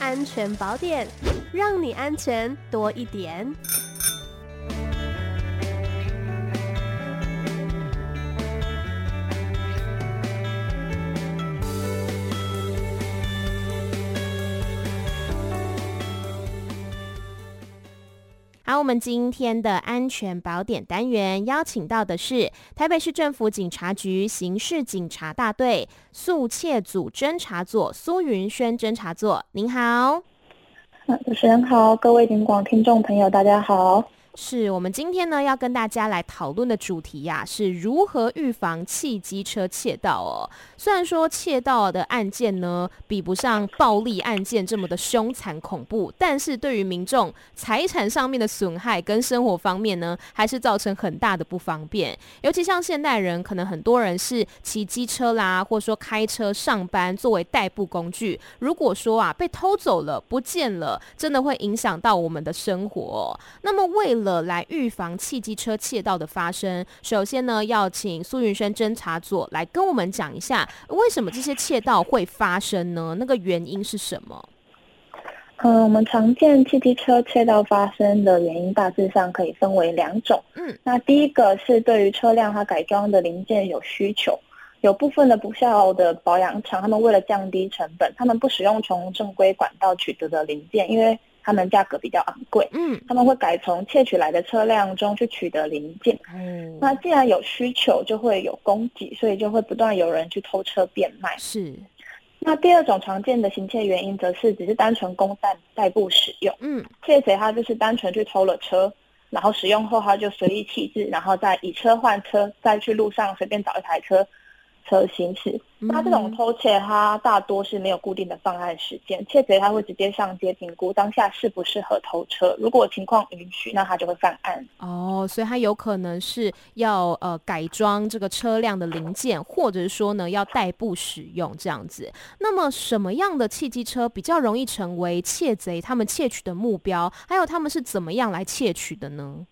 安全宝典，让你安全多一点。好，我们今天的安全宝典单元邀请到的是台北市政府警察局刑事警察大队速窃组侦查座苏云轩侦查座，您好。主持人好，各位警广听众朋友，大家好。是我们今天呢要跟大家来讨论的主题呀、是如何预防汽机车窃盗哦。虽然说窃盗的案件呢比不上暴力案件这么的凶残恐怖，但是对于民众财产上面的损害跟生活方面呢，还是造成很大的不方便。尤其像现代人，可能很多人是骑机车啦，或者说开车上班作为代步工具。如果说啊被偷走了、不见了，真的会影响到我们的生活。那么为了了来预防汽机车窃盗的发生，首先呢，要请苏云轩侦查组来跟我们讲一下，为什么这些窃盗会发生呢？那个原因是什么？嗯，我们常见汽机车窃盗发生的原因大致上可以分为两种。嗯，那第一个是对于车辆它改装的零件有需求，有部分的不肖的保养厂，他们为了降低成本，他们不使用从正规管道取得的零件，因为他们价格比较昂贵，嗯，他们会改从窃取来的车辆中去取得零件，嗯，那既然有需求，就会有供给，所以就会不断有人去偷车变卖。是，那第二种常见的行窃原因，则是只是单纯供代代步使用，嗯，窃贼他就是单纯去偷了车，然后使用后他就随意弃置，然后再以车换车，再去路上随便找一台车。车行驶，那这种偷窃，它大多是没有固定的犯案时间，窃贼他会直接上街评估当下适不适合偷车，如果情况允许，那他就会犯案。哦，所以他有可能是要呃改装这个车辆的零件，或者是说呢要代步使用这样子。那么什么样的汽机车比较容易成为窃贼他们窃取的目标？还有他们是怎么样来窃取的呢？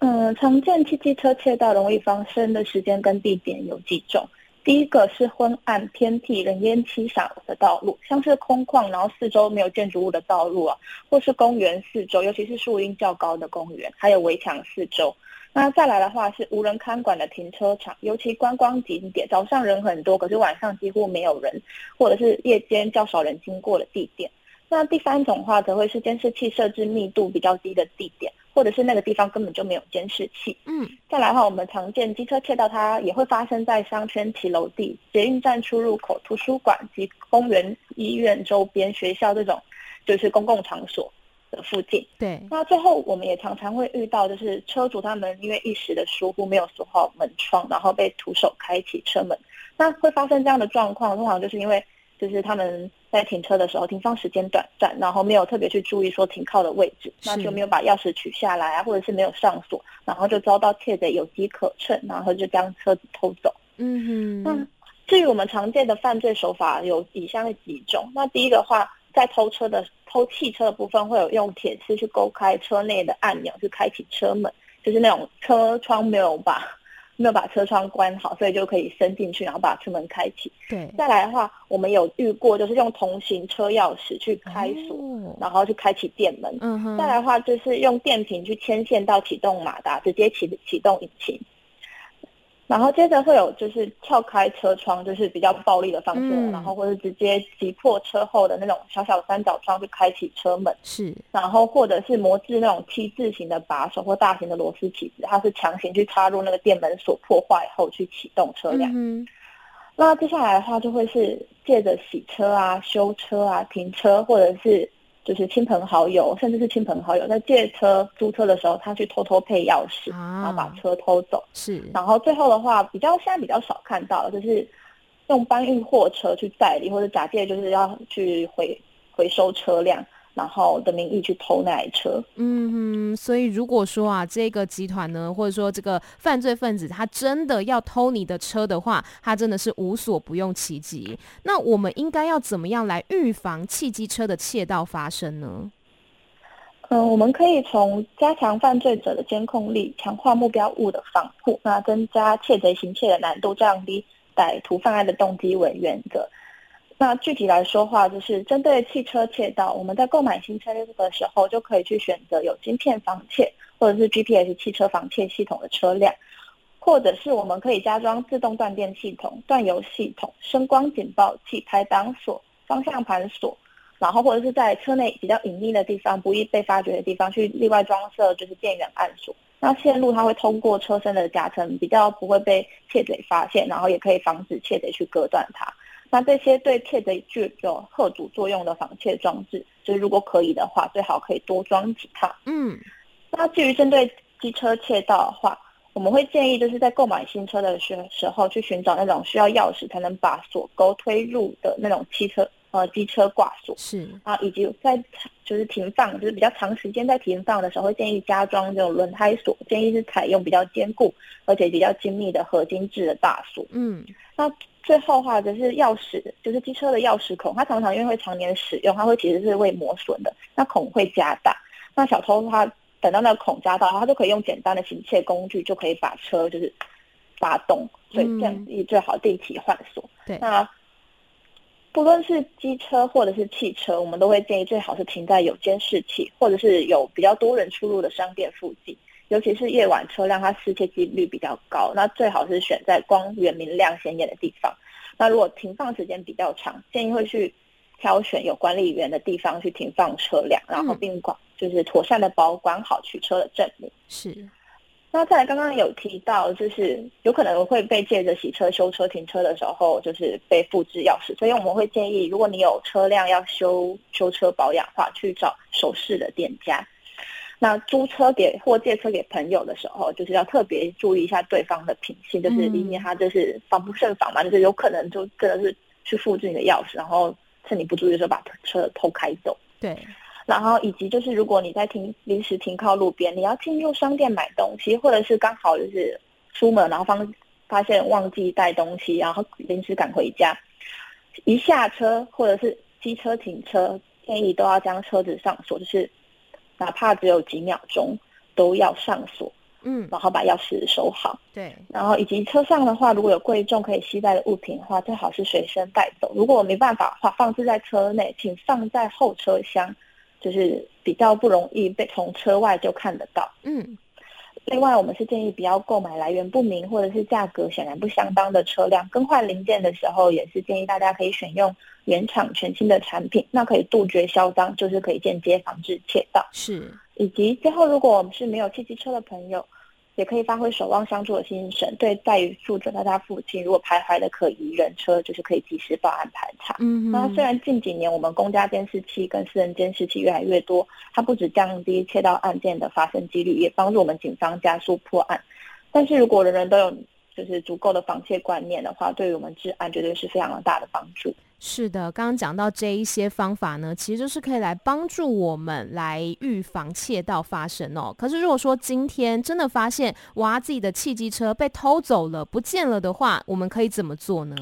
嗯，常见汽机车窃盗容易发生的时间跟地点有几种。第一个是昏暗偏僻、人烟稀少的道路，像是空旷，然后四周没有建筑物的道路啊，或是公园四周，尤其是树荫较高的公园，还有围墙四周。那再来的话是无人看管的停车场，尤其观光景点，早上人很多，可是晚上几乎没有人，或者是夜间较少人经过的地点。那第三种的话，则会是监视器设置密度比较低的地点。或者是那个地方根本就没有监视器。嗯，再来的话，我们常见机车窃盗，它也会发生在商圈、骑楼地、捷运站出入口、图书馆及公园、医院周边、学校这种，就是公共场所的附近。对。那最后，我们也常常会遇到，就是车主他们因为一时的疏忽，没有锁好门窗，然后被徒手开启车门。那会发生这样的状况，通常就是因为。就是他们在停车的时候，停放时间短暂，然后没有特别去注意说停靠的位置，那就没有把钥匙取下来啊，或者是没有上锁，然后就遭到窃贼有机可乘，然后就将车子偷走。嗯哼。那至于我们常见的犯罪手法有以下的几种，那第一个的话，在偷车的偷汽车的部分，会有用铁丝去勾开车内的按钮去开启车门，就是那种车窗没有把。没有把车窗关好，所以就可以伸进去，然后把车门开启。对，再来的话，我们有遇过，就是用同型车钥匙去开锁，哦、然后去开启电门。嗯哼。再来的话，就是用电瓶去牵线到启动马达，直接启启动引擎。然后接着会有就是撬开车窗，就是比较暴力的方式，嗯、然后或者直接击破车后的那种小小的三角窗去开启车门。是，然后或者是磨制那种 T 字形的把手或大型的螺丝起子，它是强行去插入那个电门锁破坏后去启动车辆。嗯，那接下来的话就会是借着洗车啊、修车啊、停车或者是。就是亲朋好友，甚至是亲朋好友在借车、租车的时候，他去偷偷配钥匙，啊、然后把车偷走。是，然后最后的话，比较现在比较少看到，就是用搬运货车去载你，或者假借就是要去回回收车辆。然后的名义去偷那台车，嗯哼，所以如果说啊，这个集团呢，或者说这个犯罪分子，他真的要偷你的车的话，他真的是无所不用其极。那我们应该要怎么样来预防汽机车的窃盗发生呢？嗯、呃，我们可以从加强犯罪者的监控力，强化目标物的防护，那增加窃贼行窃的难度，降低歹徒犯案的动机为原则。那具体来说话，就是针对汽车窃盗，我们在购买新车的时候，就可以去选择有芯片防窃或者是 GPS 汽车防窃系统的车辆，或者是我们可以加装自动断电系统、断油系统、声光警报器、排挡锁、方向盘锁，然后或者是在车内比较隐秘的地方、不易被发觉的地方去另外装设就是电源暗锁。那线路它会通过车身的夹层，比较不会被窃贼发现，然后也可以防止窃贼去割断它。那这些对窃贼具有吓阻作用的防窃装置，就是如果可以的话，最好可以多装几套。嗯，那至于针对机车窃盗的话，我们会建议就是在购买新车的时时候去寻找那种需要钥匙才能把锁钩推入的那种汽车呃机车挂锁。是啊，以及在就是停放就是比较长时间在停放的时候，会建议加装这种轮胎锁，建议是采用比较坚固而且比较精密的合金制的大锁。嗯，那。最后的话就是钥匙，就是机车的钥匙孔，它常常因为会常年使用，它会其实是会磨损的，那孔会加大。那小偷他等到那个孔加大，他就可以用简单的行窃工具就可以把车就是发动，所以这样子最好定期换锁。对、嗯，那不论是机车或者是汽车，我们都会建议最好是停在有监视器或者是有比较多人出入的商店附近。尤其是夜晚车辆，它失窃几率比较高，那最好是选在光源明亮、显眼的地方。那如果停放时间比较长，建议会去挑选有管理员的地方去停放车辆，然后并管就是妥善的保管好取车的证明。是。那再来，刚刚有提到，就是有可能会被借着洗车、修车、停车的时候，就是被复制钥匙，所以我们会建议，如果你有车辆要修修车保养的话，去找熟识的店家。那租车给或借车给朋友的时候，就是要特别注意一下对方的品性，就是以免他就是防不胜防嘛，就是有可能就真的是去复制你的钥匙，然后趁你不注意的时候把车偷开走。对，然后以及就是如果你在停临时停靠路边，你要进入商店买东西，或者是刚好就是出门然后发发现忘记带东西，然后临时赶回家，一下车或者是机车停车，建议都要将车子上锁，就是。哪怕只有几秒钟，都要上锁，嗯，然后把钥匙收好。对，然后以及车上的话，如果有贵重可以携带的物品的话，最好是随身带走。如果没办法的话，放置在车内，请放在后车厢，就是比较不容易被从车外就看得到。嗯。另外，我们是建议不要购买来源不明或者是价格显然不相当的车辆。更换零件的时候，也是建议大家可以选用原厂全新的产品，那可以杜绝销赃，就是可以间接防止窃盗。是，以及最后，如果我们是没有汽机车的朋友。也可以发挥守望相助的精神，对在于住者在他附近，如果徘徊的可疑人车，就是可以及时报案排查。嗯，那虽然近几年我们公家监视器跟私人监视器越来越多，它不止降低窃盗案件的发生几率，也帮助我们警方加速破案。但是如果人人都有就是足够的防窃观念的话，对于我们治安绝对是非常大的帮助。是的，刚刚讲到这一些方法呢，其实就是可以来帮助我们来预防窃盗发生哦。可是如果说今天真的发现哇，自己的汽机车被偷走了、不见了的话，我们可以怎么做呢？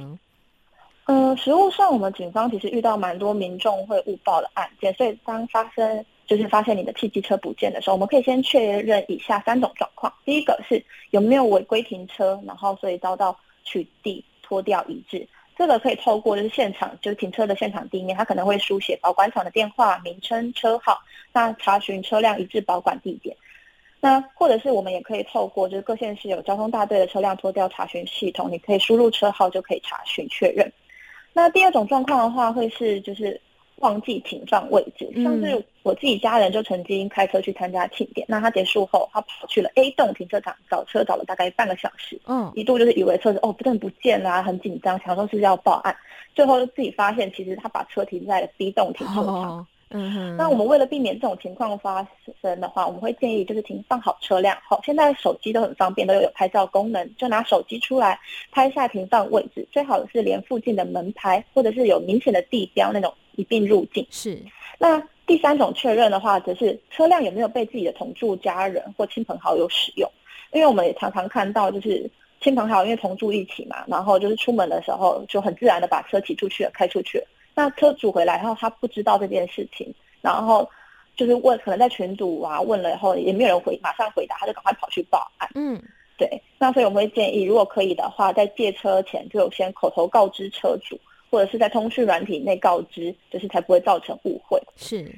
嗯、呃，实务上我们警方其实遇到蛮多民众会误报的案件，所以当发生就是发现你的汽机车不见的时候，我们可以先确认以下三种状况：第一个是有没有违规停车，然后所以遭到取缔、拖掉、移置。这个可以透过就是现场，就是停车的现场地面，它可能会书写保管厂的电话、名称、车号，那查询车辆一致保管地点。那或者是我们也可以透过就是各县市有交通大队的车辆拖吊查询系统，你可以输入车号就可以查询确认。那第二种状况的话，会是就是。忘记停放位置，像是我自己家人就曾经开车去参加庆典，嗯、那他结束后，他跑去了 A 栋停车场找车，找了大概半个小时，嗯，一度就是以为车子哦不但不见了，很紧张，想说是要报案，最后自己发现其实他把车停在了 B 栋停车场。哦嗯哼，那我们为了避免这种情况发生的话，我们会建议就是停放好车辆后，现在手机都很方便，都有拍照功能，就拿手机出来拍下停放位置，最好是连附近的门牌或者是有明显的地标那种一并入境。是。那第三种确认的话，则是车辆有没有被自己的同住家人或亲朋好友使用，因为我们也常常看到就是亲朋好友因为同住一起嘛，然后就是出门的时候就很自然的把车骑出去了，开出去了。那车主回来后，他不知道这件事情，然后就是问，可能在群组啊问了以后，也没有人回，马上回答，他就赶快跑去报案。嗯，对。那所以我们会建议，如果可以的话，在借车前就先口头告知车主，或者是在通讯软体内告知，就是才不会造成误会。是。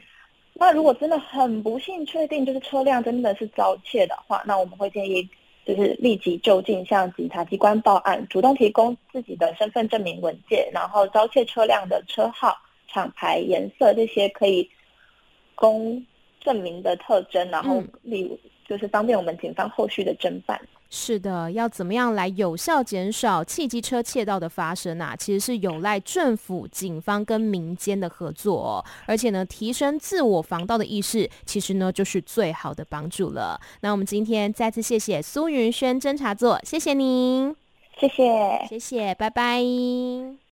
那如果真的很不幸确定就是车辆真的是遭窃的话，那我们会建议就是立即就近向警察机关报案，主动提供自己的身份证明文件，然后遭窃车辆的车号、厂牌、颜色这些可以供证明的特征，然后例如就是方便我们警方后续的侦办。是的，要怎么样来有效减少汽机车窃盗的发生啊？其实是有赖政府、警方跟民间的合作哦。而且呢，提升自我防盗的意识，其实呢就是最好的帮助了。那我们今天再次谢谢苏云轩侦查座，谢谢您，谢谢，谢谢，拜拜。